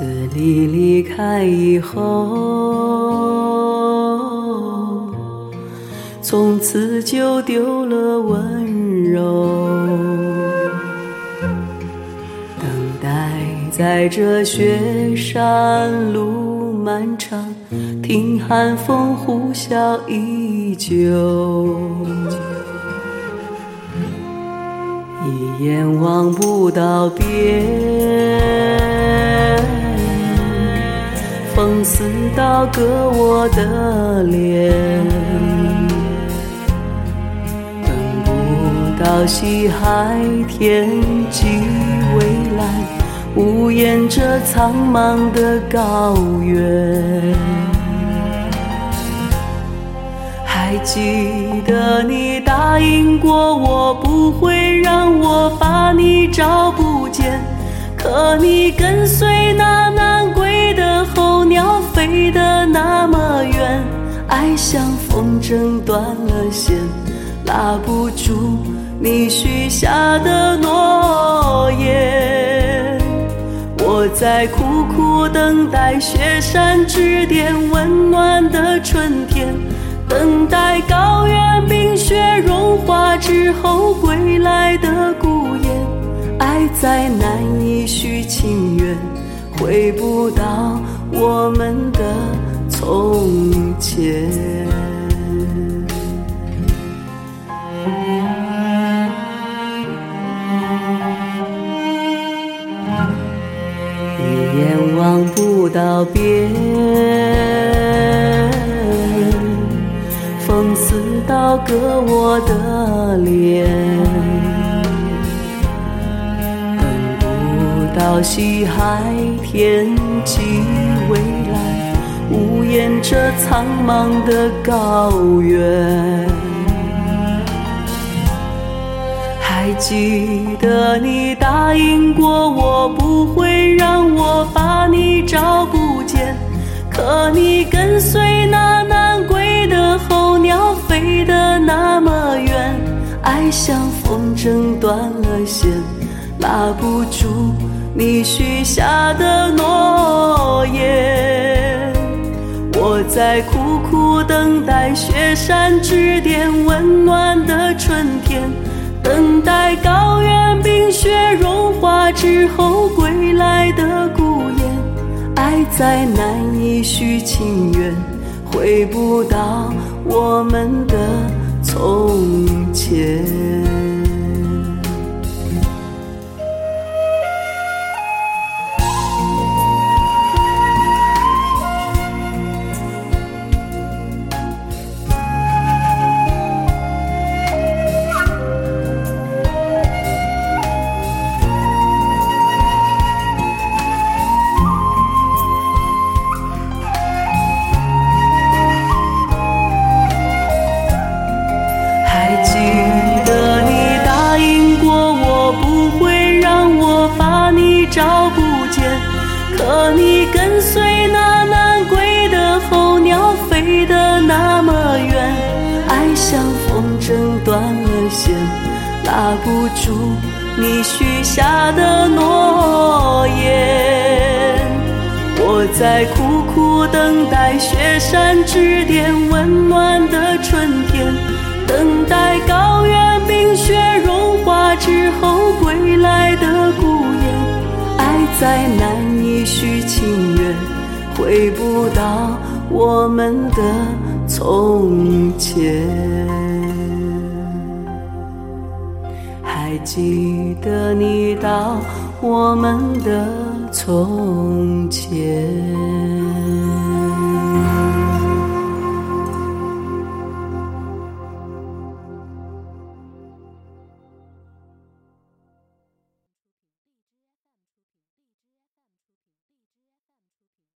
自你离开以后，从此就丢了温柔。等待在这雪山路漫长，听寒风呼啸依旧，一眼望不到边。似刀割我的脸，等不到西海天际蔚蓝，无言这苍茫的高原。还记得你答应过我，不会让我把你找不见，可你跟随那南归飞得那么远，爱像风筝断了线，拉不住你许下的诺言。我在苦苦等待雪山之巅温暖的春天，等待高原冰雪融化之后归来的孤雁。爱再难以续情缘，回不到我们的从前。一眼望不到边，风似刀割我的脸。等不到西海天际未来，无言着苍茫的高原。还记得你答应过我，不会让我把你找不见。可你跟随那南归的候鸟飞得那么远，爱像风筝断了线，拉不住你许下的诺言。我在苦苦等待雪山之巅温暖的春天。等待高原冰雪融化之后归来的孤雁，爱再难以续情缘，回不到我们的从前。找不见。可你跟随那南归的候鸟飞得那么远，爱像风筝断了线，拉不住你许下的诺言。我在苦苦等待雪山之巅温暖的春天。等待高原冰雪融化之后，再难以续情缘，回不到我们的从前。还记得你到。我们的从前。